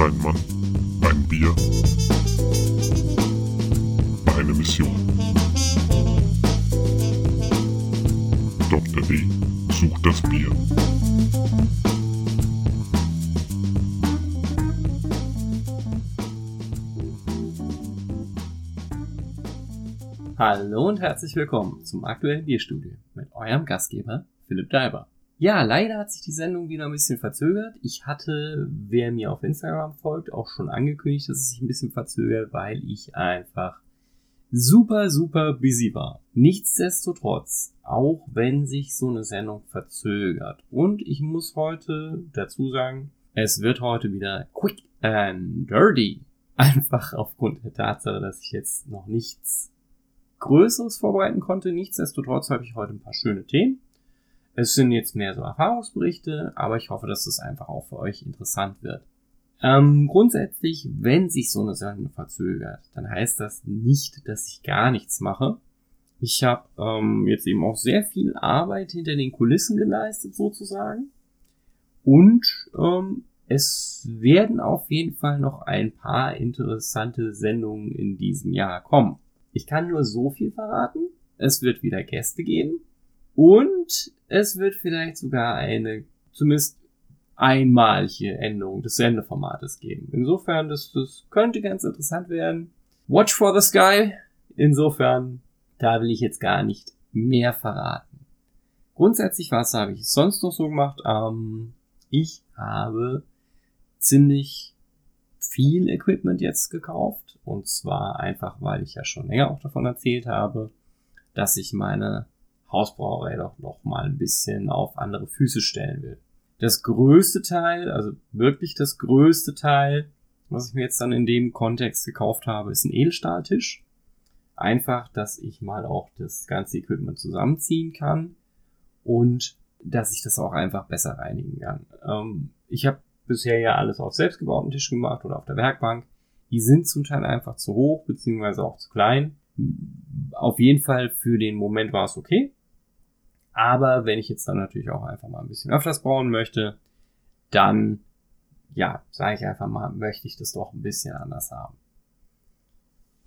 Ein Mann, ein Bier, eine Mission. Dr. D sucht das Bier. Hallo und herzlich willkommen zum aktuellen Bierstudio mit eurem Gastgeber Philipp Daiber. Ja, leider hat sich die Sendung wieder ein bisschen verzögert. Ich hatte, wer mir auf Instagram folgt, auch schon angekündigt, dass es sich ein bisschen verzögert, weil ich einfach super, super busy war. Nichtsdestotrotz, auch wenn sich so eine Sendung verzögert. Und ich muss heute dazu sagen, es wird heute wieder quick and dirty. Einfach aufgrund der Tatsache, dass ich jetzt noch nichts Größeres vorbereiten konnte. Nichtsdestotrotz habe ich heute ein paar schöne Themen. Es sind jetzt mehr so Erfahrungsberichte, aber ich hoffe, dass das einfach auch für euch interessant wird. Ähm, grundsätzlich, wenn sich so eine Sendung verzögert, dann heißt das nicht, dass ich gar nichts mache. Ich habe ähm, jetzt eben auch sehr viel Arbeit hinter den Kulissen geleistet, sozusagen. Und ähm, es werden auf jeden Fall noch ein paar interessante Sendungen in diesem Jahr kommen. Ich kann nur so viel verraten. Es wird wieder Gäste geben. Und es wird vielleicht sogar eine, zumindest einmalige Änderung des Sendeformates geben. Insofern, das, das könnte ganz interessant werden. Watch for the Sky. Insofern, da will ich jetzt gar nicht mehr verraten. Grundsätzlich, was habe ich sonst noch so gemacht? Ähm, ich habe ziemlich viel Equipment jetzt gekauft. Und zwar einfach, weil ich ja schon länger auch davon erzählt habe, dass ich meine Hausbrauerei doch noch mal ein bisschen auf andere Füße stellen will. Das größte Teil, also wirklich das größte Teil, was ich mir jetzt dann in dem Kontext gekauft habe, ist ein Edelstahltisch. Einfach, dass ich mal auch das ganze Equipment zusammenziehen kann und dass ich das auch einfach besser reinigen kann. Ähm, ich habe bisher ja alles auf selbstgebauten Tisch gemacht oder auf der Werkbank. Die sind zum Teil einfach zu hoch, beziehungsweise auch zu klein. Auf jeden Fall für den Moment war es okay. Aber wenn ich jetzt dann natürlich auch einfach mal ein bisschen öfters brauen möchte, dann, ja, sage ich einfach mal, möchte ich das doch ein bisschen anders haben.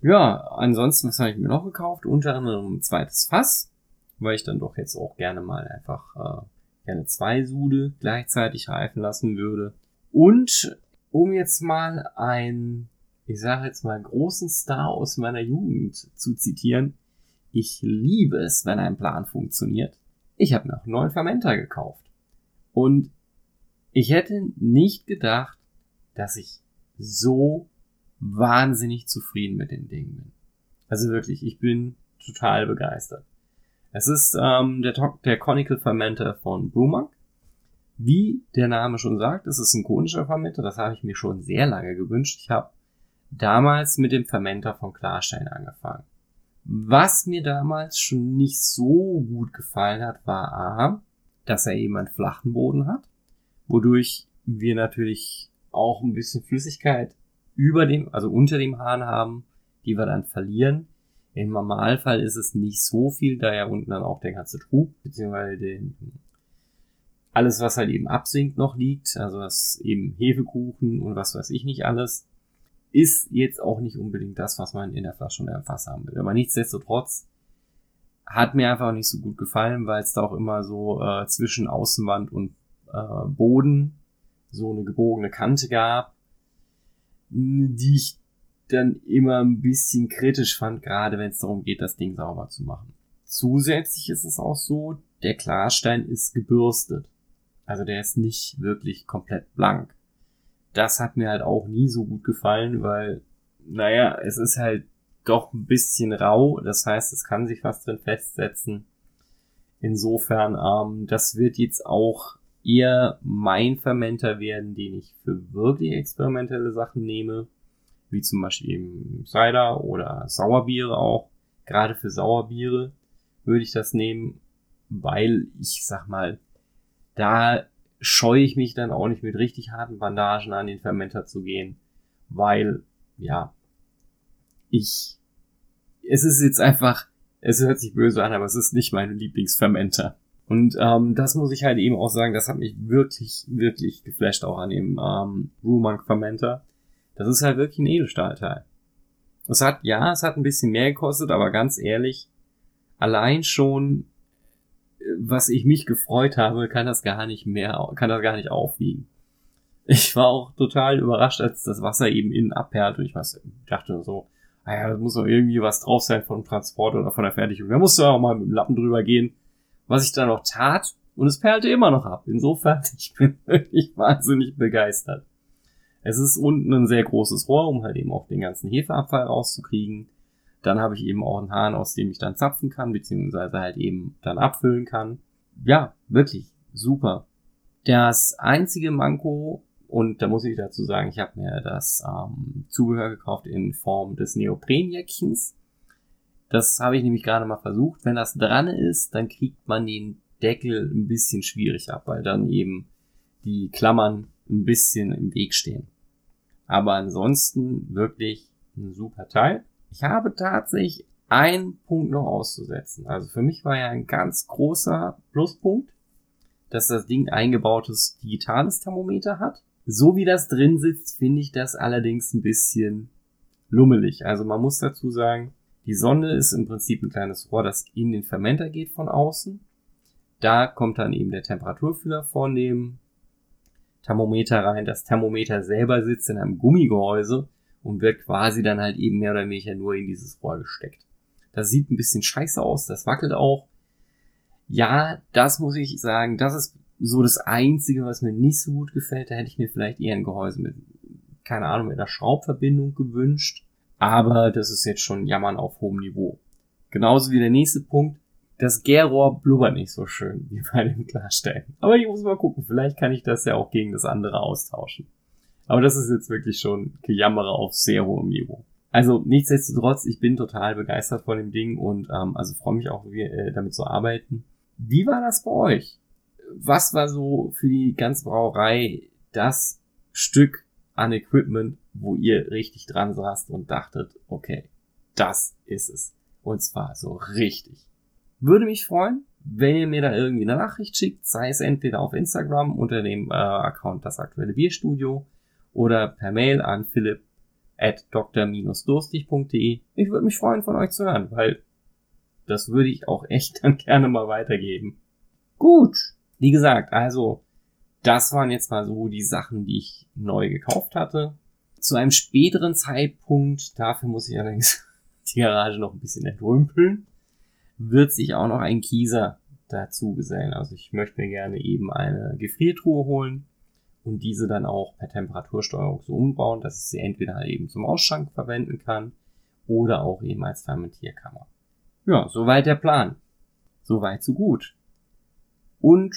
Ja, ansonsten, was habe ich mir noch gekauft? Unter anderem ein zweites Fass, weil ich dann doch jetzt auch gerne mal einfach äh, gerne zwei Sude gleichzeitig reifen lassen würde. Und um jetzt mal ein, ich sage jetzt mal, großen Star aus meiner Jugend zu zitieren, ich liebe es, wenn ein Plan funktioniert ich habe mir auch einen neuen Fermenter gekauft. Und ich hätte nicht gedacht, dass ich so wahnsinnig zufrieden mit den Dingen bin. Also wirklich, ich bin total begeistert. Es ist ähm, der, der Conical Fermenter von Brewmonk. Wie der Name schon sagt, es ist ein konischer Fermenter. Das habe ich mir schon sehr lange gewünscht. Ich habe damals mit dem Fermenter von Klarstein angefangen. Was mir damals schon nicht so gut gefallen hat, war A, dass er eben einen flachen Boden hat, wodurch wir natürlich auch ein bisschen Flüssigkeit über dem, also unter dem Hahn haben, die wir dann verlieren. Im Normalfall ist es nicht so viel, da ja unten dann auch der ganze Trug, beziehungsweise den, alles, was halt eben absinkt, noch liegt, also das eben Hefekuchen und was weiß ich nicht alles ist jetzt auch nicht unbedingt das, was man in der Flasche oder im Fass haben will. Aber nichtsdestotrotz hat mir einfach nicht so gut gefallen, weil es da auch immer so äh, zwischen Außenwand und äh, Boden so eine gebogene Kante gab, die ich dann immer ein bisschen kritisch fand, gerade wenn es darum geht, das Ding sauber zu machen. Zusätzlich ist es auch so, der Klarstein ist gebürstet. Also der ist nicht wirklich komplett blank das hat mir halt auch nie so gut gefallen, weil, naja, es ist halt doch ein bisschen rau. Das heißt, es kann sich was drin festsetzen. Insofern, ähm, das wird jetzt auch eher mein Fermenter werden, den ich für wirklich experimentelle Sachen nehme. Wie zum Beispiel eben Cider oder Sauerbiere auch. Gerade für Sauerbiere würde ich das nehmen, weil ich sag mal, da scheue ich mich dann auch nicht mit richtig harten Bandagen an den Fermenter zu gehen, weil, ja, ich, es ist jetzt einfach, es hört sich böse an, aber es ist nicht mein Lieblingsfermenter. Und ähm, das muss ich halt eben auch sagen, das hat mich wirklich, wirklich geflasht auch an dem ähm, Rumonk Fermenter. Das ist halt wirklich ein Edelstahlteil. Es hat, ja, es hat ein bisschen mehr gekostet, aber ganz ehrlich, allein schon, was ich mich gefreut habe, kann das gar nicht mehr, kann das gar nicht aufwiegen. Ich war auch total überrascht, als das Wasser eben innen abperlt und ich was, dachte so, naja, da muss doch irgendwie was drauf sein vom Transport oder von der Fertigung. Da musst du auch mal mit dem Lappen drüber gehen. Was ich dann auch tat, und es perlte immer noch ab. Insofern, ich bin wirklich wahnsinnig begeistert. Es ist unten ein sehr großes Rohr, um halt eben auch den ganzen Hefeabfall rauszukriegen. Dann habe ich eben auch einen Hahn, aus dem ich dann zapfen kann, beziehungsweise halt eben dann abfüllen kann. Ja, wirklich super. Das einzige Manko und da muss ich dazu sagen, ich habe mir das ähm, Zubehör gekauft in Form des Neoprenjäckchens. Das habe ich nämlich gerade mal versucht. Wenn das dran ist, dann kriegt man den Deckel ein bisschen schwierig ab, weil dann eben die Klammern ein bisschen im Weg stehen. Aber ansonsten wirklich ein super Teil. Ich habe tatsächlich einen Punkt noch auszusetzen. Also für mich war ja ein ganz großer Pluspunkt, dass das Ding eingebautes digitales Thermometer hat. So wie das drin sitzt, finde ich das allerdings ein bisschen lummelig. Also man muss dazu sagen, die Sonde ist im Prinzip ein kleines Rohr, das in den Fermenter geht von außen. Da kommt dann eben der Temperaturfühler von dem Thermometer rein. Das Thermometer selber sitzt in einem Gummigehäuse und wird quasi dann halt eben mehr oder weniger nur in dieses Rohr gesteckt. Das sieht ein bisschen scheiße aus, das wackelt auch. Ja, das muss ich sagen, das ist so das Einzige, was mir nicht so gut gefällt. Da hätte ich mir vielleicht eher ein Gehäuse mit, keine Ahnung, mit einer Schraubverbindung gewünscht. Aber das ist jetzt schon Jammern auf hohem Niveau. Genauso wie der nächste Punkt. Das Gärrohr blubbert nicht so schön wie bei dem Klarstellen. Aber ich muss mal gucken. Vielleicht kann ich das ja auch gegen das andere austauschen. Aber das ist jetzt wirklich schon Gejammere auf sehr hohem Niveau. Also nichtsdestotrotz, ich bin total begeistert von dem Ding und ähm, also freue mich auch, wie, äh, damit zu arbeiten. Wie war das bei euch? was war so für die ganze Brauerei das Stück an Equipment, wo ihr richtig dran saßt und dachtet, okay, das ist es. Und zwar so richtig. Würde mich freuen, wenn ihr mir da irgendwie eine Nachricht schickt, sei es entweder auf Instagram unter dem äh, Account das aktuelle Bierstudio oder per Mail an philipp at dr-durstig.de. Ich würde mich freuen, von euch zu hören, weil das würde ich auch echt dann gerne mal weitergeben. Gut, wie gesagt, also das waren jetzt mal so die Sachen, die ich neu gekauft hatte. Zu einem späteren Zeitpunkt, dafür muss ich allerdings die Garage noch ein bisschen entrümpeln, wird sich auch noch ein Kieser dazu gesellen. Also ich möchte mir gerne eben eine Gefriertruhe holen und diese dann auch per Temperatursteuerung so umbauen, dass ich sie entweder eben zum Ausschank verwenden kann oder auch eben als Fermentierkammer. Ja, soweit der Plan. Soweit so gut. Und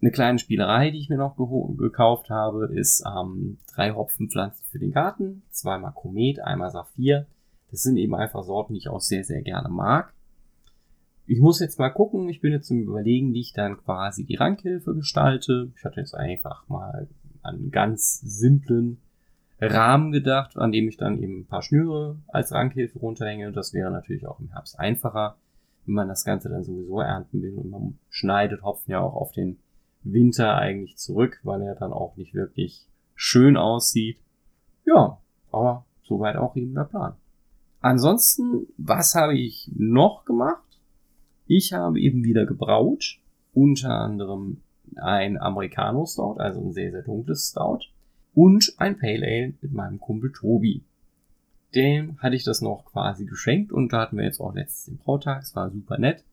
eine kleine Spielerei, die ich mir noch gekauft habe, ist ähm, drei Hopfenpflanzen für den Garten. Zweimal Komet, einmal Saphir. Das sind eben einfach Sorten, die ich auch sehr, sehr gerne mag. Ich muss jetzt mal gucken. Ich bin jetzt im Überlegen, wie ich dann quasi die Rankhilfe gestalte. Ich hatte jetzt einfach mal einen ganz simplen Rahmen gedacht, an dem ich dann eben ein paar Schnüre als Rankhilfe runterhänge. Das wäre natürlich auch im Herbst einfacher wenn man das Ganze dann sowieso ernten will. Und man schneidet Hopfen ja auch auf den Winter eigentlich zurück, weil er dann auch nicht wirklich schön aussieht. Ja, aber soweit auch eben der Plan. Ansonsten, was habe ich noch gemacht? Ich habe eben wieder gebraut, unter anderem ein Americano Stout, also ein sehr, sehr dunkles Stout und ein Pale Ale mit meinem Kumpel Tobi dem hatte ich das noch quasi geschenkt und da hatten wir jetzt auch letztens den Brautag, es war super nett.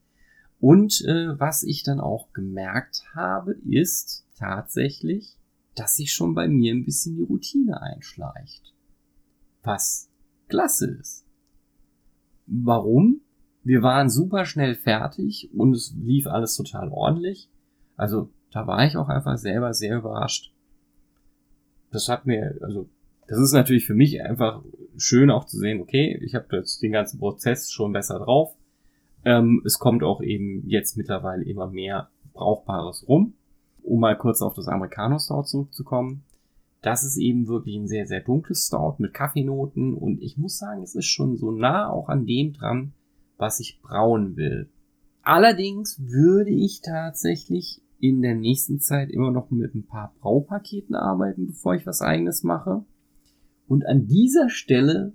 Und äh, was ich dann auch gemerkt habe, ist tatsächlich, dass sich schon bei mir ein bisschen die Routine einschleicht. Was klasse ist. Warum? Wir waren super schnell fertig und es lief alles total ordentlich. Also da war ich auch einfach selber sehr überrascht. Das hat mir, also das ist natürlich für mich einfach schön auch zu sehen, okay, ich habe jetzt den ganzen Prozess schon besser drauf. Ähm, es kommt auch eben jetzt mittlerweile immer mehr Brauchbares rum. Um mal kurz auf das Americano Stout zurückzukommen. Das ist eben wirklich ein sehr, sehr dunkles Stout mit Kaffeenoten und ich muss sagen, es ist schon so nah auch an dem dran, was ich brauen will. Allerdings würde ich tatsächlich in der nächsten Zeit immer noch mit ein paar Braupaketen arbeiten, bevor ich was eigenes mache. Und an dieser Stelle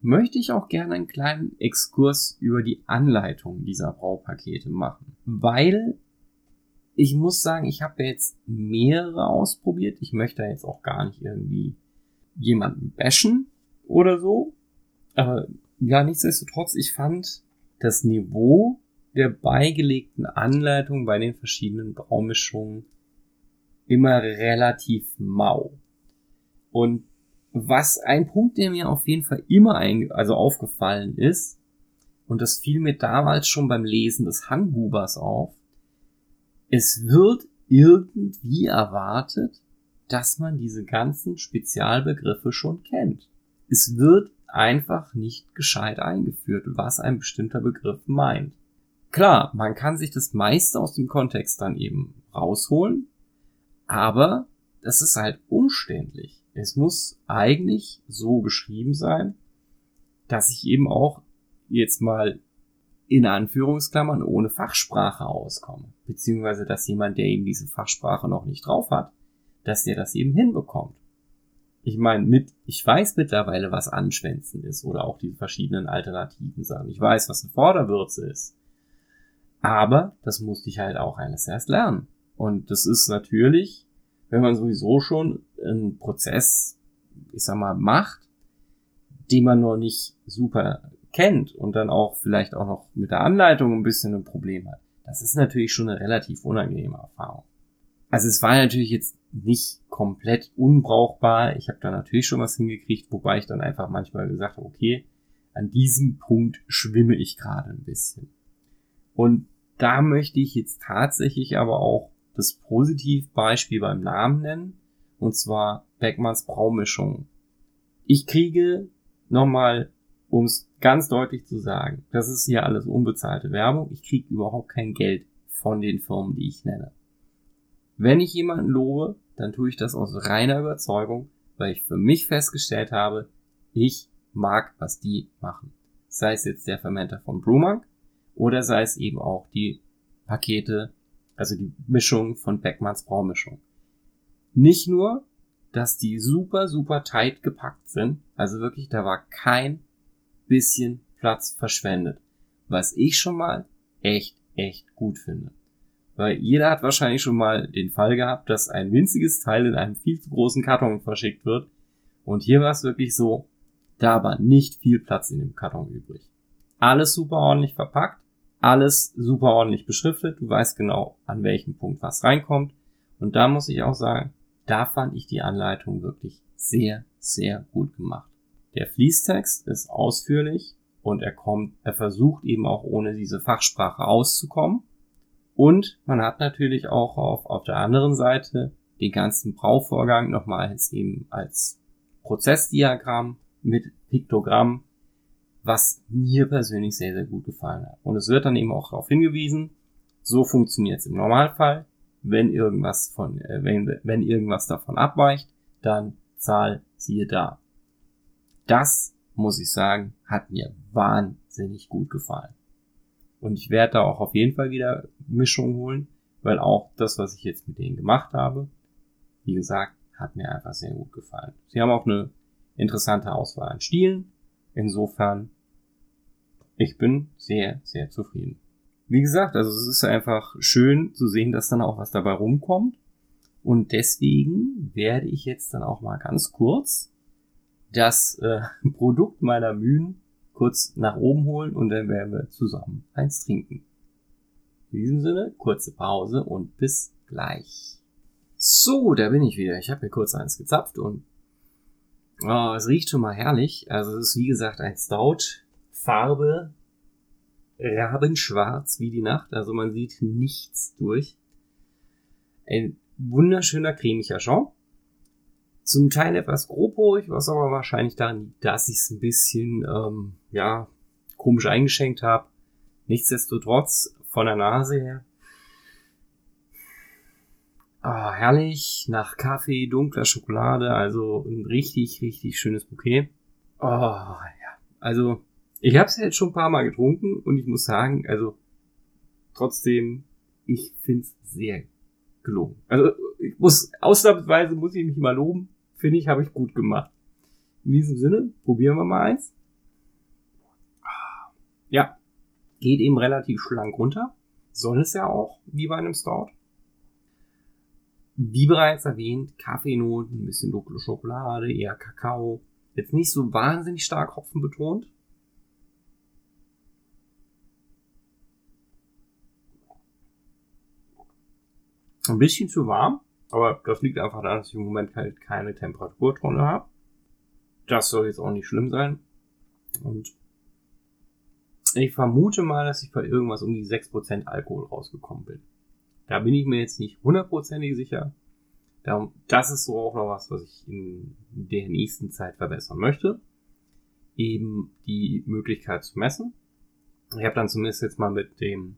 möchte ich auch gerne einen kleinen Exkurs über die Anleitung dieser Braupakete machen, weil ich muss sagen, ich habe jetzt mehrere ausprobiert. Ich möchte jetzt auch gar nicht irgendwie jemanden bashen oder so. Aber ja, nichtsdestotrotz, ich fand das Niveau der beigelegten Anleitung bei den verschiedenen Braumischungen immer relativ mau. Und was ein Punkt, der mir auf jeden Fall immer ein, also aufgefallen ist, und das fiel mir damals schon beim Lesen des Hanghubers auf, es wird irgendwie erwartet, dass man diese ganzen Spezialbegriffe schon kennt. Es wird einfach nicht gescheit eingeführt, was ein bestimmter Begriff meint. Klar, man kann sich das meiste aus dem Kontext dann eben rausholen, aber das ist halt umständlich. Es muss eigentlich so geschrieben sein, dass ich eben auch jetzt mal in Anführungsklammern ohne Fachsprache auskomme. Beziehungsweise, dass jemand, der eben diese Fachsprache noch nicht drauf hat, dass der das eben hinbekommt. Ich meine, mit, ich weiß mittlerweile, was Anschwänzen ist oder auch die verschiedenen alternativen Sachen. Ich weiß, was eine Vorderwürze ist. Aber das musste ich halt auch eines erst lernen. Und das ist natürlich, wenn man sowieso schon einen Prozess, ich sag mal, macht, den man noch nicht super kennt und dann auch vielleicht auch noch mit der Anleitung ein bisschen ein Problem hat. Das ist natürlich schon eine relativ unangenehme Erfahrung. Also es war natürlich jetzt nicht komplett unbrauchbar. Ich habe da natürlich schon was hingekriegt, wobei ich dann einfach manchmal gesagt habe, okay, an diesem Punkt schwimme ich gerade ein bisschen. Und da möchte ich jetzt tatsächlich aber auch das Positivbeispiel beim Namen nennen, und zwar Beckmanns Braumischung. Ich kriege nochmal, um es ganz deutlich zu sagen, das ist hier alles unbezahlte Werbung, ich kriege überhaupt kein Geld von den Firmen, die ich nenne. Wenn ich jemanden lobe, dann tue ich das aus reiner Überzeugung, weil ich für mich festgestellt habe, ich mag, was die machen. Sei es jetzt der Fermenter von Brewmonk oder sei es eben auch die Pakete, also die Mischung von Beckmanns Braumischung. Nicht nur, dass die super, super tight gepackt sind, also wirklich, da war kein bisschen Platz verschwendet, was ich schon mal echt, echt gut finde. Weil jeder hat wahrscheinlich schon mal den Fall gehabt, dass ein winziges Teil in einem viel zu großen Karton verschickt wird. Und hier war es wirklich so, da war nicht viel Platz in dem Karton übrig. Alles super ordentlich verpackt, alles super ordentlich beschriftet. Du weißt genau, an welchem Punkt was reinkommt. Und da muss ich auch sagen, da fand ich die Anleitung wirklich sehr, sehr gut gemacht. Der Fließtext ist ausführlich und er kommt, er versucht eben auch ohne diese Fachsprache auszukommen. Und man hat natürlich auch auf, auf der anderen Seite den ganzen Brauvorgang nochmal als eben als Prozessdiagramm mit Piktogramm was mir persönlich sehr, sehr gut gefallen hat. Und es wird dann eben auch darauf hingewiesen, so funktioniert es im Normalfall. Wenn irgendwas von, äh, wenn, wenn irgendwas davon abweicht, dann Zahl siehe da. Das, muss ich sagen, hat mir wahnsinnig gut gefallen. Und ich werde da auch auf jeden Fall wieder Mischung holen, weil auch das, was ich jetzt mit denen gemacht habe, wie gesagt, hat mir einfach sehr gut gefallen. Sie haben auch eine interessante Auswahl an Stilen, Insofern, ich bin sehr, sehr zufrieden. Wie gesagt, also es ist einfach schön zu sehen, dass dann auch was dabei rumkommt. Und deswegen werde ich jetzt dann auch mal ganz kurz das äh, Produkt meiner Mühen kurz nach oben holen und dann werden wir zusammen eins trinken. In diesem Sinne, kurze Pause und bis gleich. So, da bin ich wieder. Ich habe mir kurz eins gezapft und Oh, es riecht schon mal herrlich. Also es ist wie gesagt ein Stout. Farbe rabenschwarz wie die Nacht. Also man sieht nichts durch. Ein wunderschöner cremiger Jean. Zum Teil etwas grobporig, was aber wahrscheinlich daran liegt, dass ich es ein bisschen, ähm, ja, komisch eingeschenkt habe. Nichtsdestotrotz von der Nase her Ah, herrlich. Nach Kaffee, dunkler Schokolade. Also ein richtig, richtig schönes Bouquet. Oh, ja. Also, ich habe es jetzt schon ein paar Mal getrunken und ich muss sagen, also trotzdem, ich find's sehr gelungen. Also ich muss ausnahmsweise muss ich mich mal loben. Finde ich, habe ich gut gemacht. In diesem Sinne, probieren wir mal eins. Ja, geht eben relativ schlank runter. Soll es ja auch, wie bei einem Stout. Wie bereits erwähnt, Kaffeenoten, ein bisschen dunkle Schokolade, eher Kakao. Jetzt nicht so wahnsinnig stark Hopfen betont. Ein bisschen zu warm, aber das liegt einfach daran, dass ich im Moment halt keine Temperaturtonne habe. Das soll jetzt auch nicht schlimm sein. Und ich vermute mal, dass ich bei irgendwas um die 6% Alkohol rausgekommen bin. Da bin ich mir jetzt nicht hundertprozentig sicher. Das ist so auch noch was, was ich in der nächsten Zeit verbessern möchte. Eben die Möglichkeit zu messen. Ich habe dann zumindest jetzt mal mit dem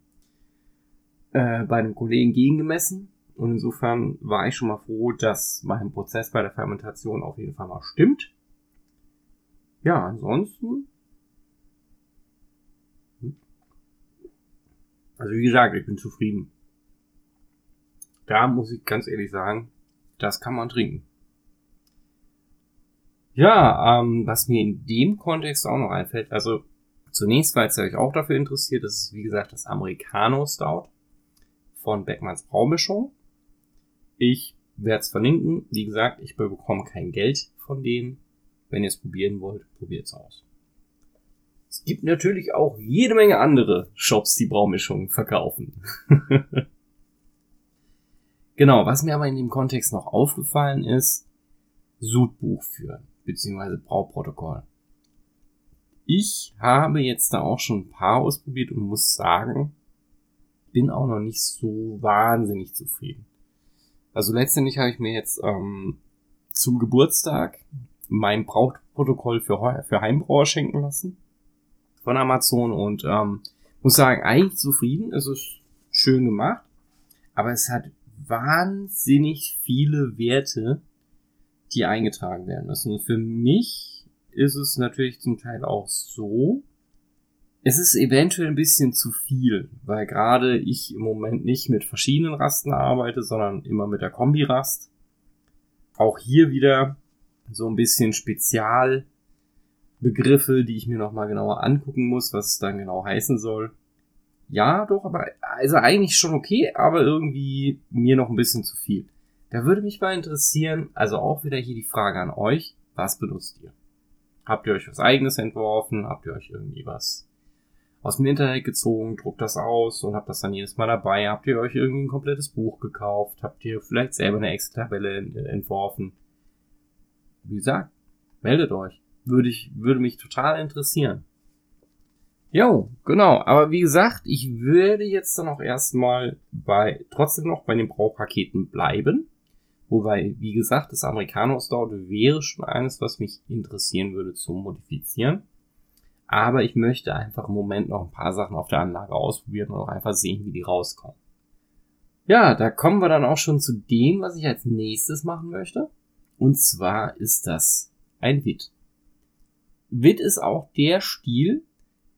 äh, bei einem Kollegen gegengemessen und insofern war ich schon mal froh, dass mein Prozess bei der Fermentation auf jeden Fall mal stimmt. Ja, ansonsten. Hm. Also wie gesagt, ich bin zufrieden. Da muss ich ganz ehrlich sagen, das kann man trinken. Ja, ähm, was mir in dem Kontext auch noch einfällt, also zunächst, weil es euch auch dafür interessiert, das ist wie gesagt das Americano Stout von Beckmanns Braumischung. Ich werde es verlinken. Wie gesagt, ich bekomme kein Geld von denen. Wenn ihr es probieren wollt, probiert es aus. Es gibt natürlich auch jede Menge andere Shops, die Braumischungen verkaufen. genau, was mir aber in dem Kontext noch aufgefallen ist, Sudbuch führen, beziehungsweise Brauprotokoll. Ich habe jetzt da auch schon ein paar ausprobiert und muss sagen, bin auch noch nicht so wahnsinnig zufrieden. Also letztendlich habe ich mir jetzt ähm, zum Geburtstag mein Brauchprotokoll für, für Heimbrauer schenken lassen von Amazon und ähm, muss sagen, eigentlich zufrieden. Es ist schön gemacht, aber es hat wahnsinnig viele Werte, die eingetragen werden müssen. Für mich ist es natürlich zum Teil auch so, es ist eventuell ein bisschen zu viel, weil gerade ich im Moment nicht mit verschiedenen Rasten arbeite, sondern immer mit der Kombi-Rast. Auch hier wieder so ein bisschen Spezialbegriffe, die ich mir nochmal genauer angucken muss, was es dann genau heißen soll. Ja, doch, aber also eigentlich schon okay, aber irgendwie mir noch ein bisschen zu viel. Da würde mich mal interessieren, also auch wieder hier die Frage an euch, was benutzt ihr? Habt ihr euch was eigenes entworfen? Habt ihr euch irgendwie was aus dem Internet gezogen, druckt das aus und habt das dann jedes Mal dabei. Habt ihr euch irgendwie ein komplettes Buch gekauft? Habt ihr vielleicht selber eine Excel-Tabelle entworfen? Wie gesagt, meldet euch. Würde ich, würde mich total interessieren. Jo, genau. Aber wie gesagt, ich würde jetzt dann auch erstmal bei, trotzdem noch bei den Braupaketen bleiben. Wobei, wie gesagt, das Americanos dort wäre schon eines, was mich interessieren würde zu modifizieren. Aber ich möchte einfach im Moment noch ein paar Sachen auf der Anlage ausprobieren und auch einfach sehen, wie die rauskommen. Ja, da kommen wir dann auch schon zu dem, was ich als nächstes machen möchte. Und zwar ist das ein Wit. Wit ist auch der Stil,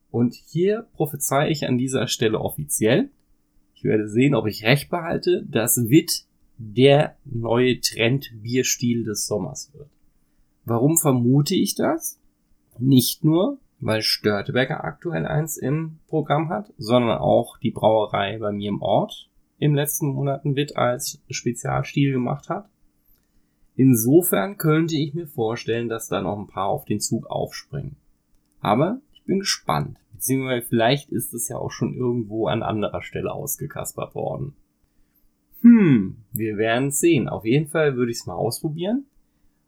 und hier prophezei ich an dieser Stelle offiziell. Ich werde sehen, ob ich recht behalte, dass Wit der neue Trend-Bierstil des Sommers wird. Warum vermute ich das? Nicht nur, weil Störtebecker aktuell eins im Programm hat, sondern auch die Brauerei bei mir im Ort im letzten Monaten Witt als Spezialstil gemacht hat. Insofern könnte ich mir vorstellen, dass da noch ein paar auf den Zug aufspringen. Aber ich bin gespannt, beziehungsweise vielleicht ist es ja auch schon irgendwo an anderer Stelle ausgekaspert worden. Hm, wir werden sehen. Auf jeden Fall würde ich es mal ausprobieren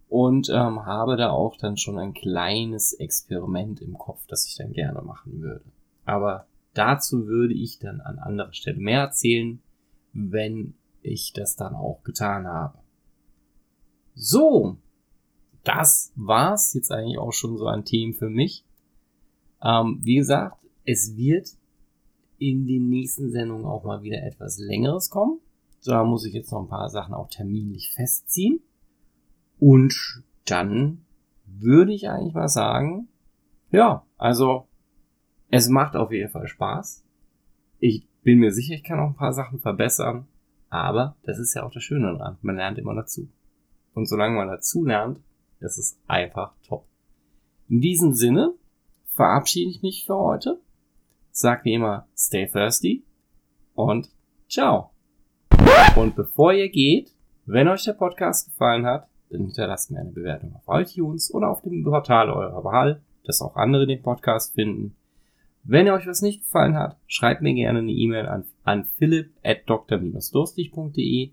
und ähm, habe da auch dann schon ein kleines Experiment im Kopf, das ich dann gerne machen würde. Aber dazu würde ich dann an anderer Stelle mehr erzählen, wenn ich das dann auch getan habe. So, das war's jetzt eigentlich auch schon so an Themen für mich. Ähm, wie gesagt, es wird in den nächsten Sendungen auch mal wieder etwas längeres kommen. Da muss ich jetzt noch ein paar Sachen auch terminlich festziehen. Und dann würde ich eigentlich mal sagen, ja, also es macht auf jeden Fall Spaß. Ich Bin mir sicher, ich kann auch ein paar Sachen verbessern. Aber das ist ja auch das Schöne daran. Man lernt immer dazu. Und solange man dazu lernt, ist es einfach top. In diesem Sinne verabschiede ich mich für heute. Sag wie immer, stay thirsty und ciao. Und bevor ihr geht, wenn euch der Podcast gefallen hat, dann hinterlasst mir eine Bewertung auf iTunes oder auf dem Portal eurer Wahl, dass auch andere den Podcast finden. Wenn euch was nicht gefallen hat, schreibt mir gerne eine E-Mail an, an philipp at dr-durstig.de.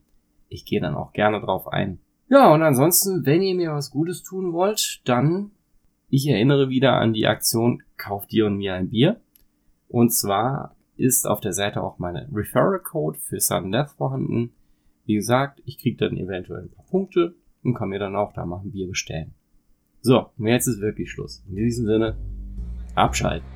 Ich gehe dann auch gerne drauf ein. Ja, und ansonsten, wenn ihr mir was Gutes tun wollt, dann, ich erinnere wieder an die Aktion Kauft dir und mir ein Bier. Und zwar ist auf der Seite auch meine Referral Code für Sudden Death vorhanden. Wie gesagt, ich kriege dann eventuell ein paar Punkte und kann mir dann auch da mal ein Bier bestellen. So, und jetzt ist wirklich Schluss. In diesem Sinne, abschalten.